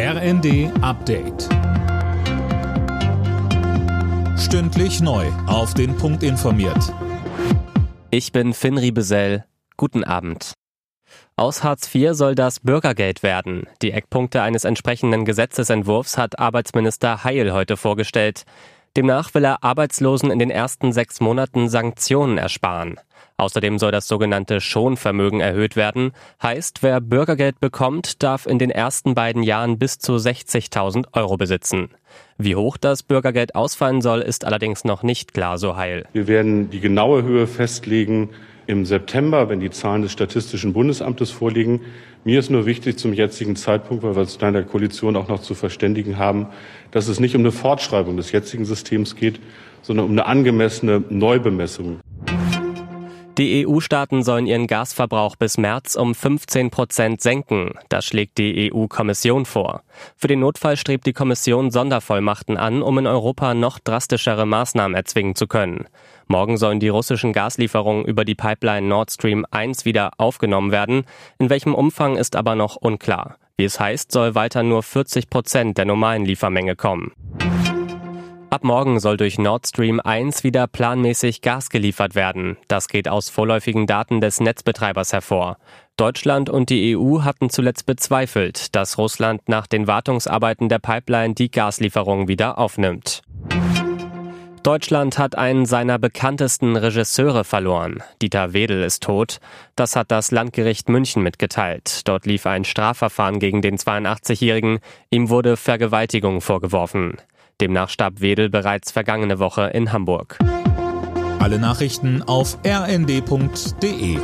RND Update. Stündlich neu. Auf den Punkt informiert. Ich bin Finn Riebesell. Guten Abend. Aus Hartz IV soll das Bürgergeld werden. Die Eckpunkte eines entsprechenden Gesetzesentwurfs hat Arbeitsminister Heil heute vorgestellt. Demnach will er Arbeitslosen in den ersten sechs Monaten Sanktionen ersparen. Außerdem soll das sogenannte Schonvermögen erhöht werden. Heißt, wer Bürgergeld bekommt, darf in den ersten beiden Jahren bis zu 60.000 Euro besitzen. Wie hoch das Bürgergeld ausfallen soll, ist allerdings noch nicht klar, so heil. Wir werden die genaue Höhe festlegen im September, wenn die Zahlen des Statistischen Bundesamtes vorliegen. Mir ist nur wichtig zum jetzigen Zeitpunkt, weil wir uns in der Koalition auch noch zu verständigen haben, dass es nicht um eine Fortschreibung des jetzigen Systems geht, sondern um eine angemessene Neubemessung. Die EU-Staaten sollen ihren Gasverbrauch bis März um 15 Prozent senken. Das schlägt die EU-Kommission vor. Für den Notfall strebt die Kommission Sondervollmachten an, um in Europa noch drastischere Maßnahmen erzwingen zu können. Morgen sollen die russischen Gaslieferungen über die Pipeline Nord Stream 1 wieder aufgenommen werden. In welchem Umfang ist aber noch unklar. Wie es heißt, soll weiter nur 40 Prozent der normalen Liefermenge kommen. Ab morgen soll durch Nord Stream 1 wieder planmäßig Gas geliefert werden. Das geht aus vorläufigen Daten des Netzbetreibers hervor. Deutschland und die EU hatten zuletzt bezweifelt, dass Russland nach den Wartungsarbeiten der Pipeline die Gaslieferungen wieder aufnimmt. Deutschland hat einen seiner bekanntesten Regisseure verloren. Dieter Wedel ist tot. Das hat das Landgericht München mitgeteilt. Dort lief ein Strafverfahren gegen den 82-Jährigen. Ihm wurde Vergewaltigung vorgeworfen. Demnach starb Wedel bereits vergangene Woche in Hamburg. Alle Nachrichten auf rnd.de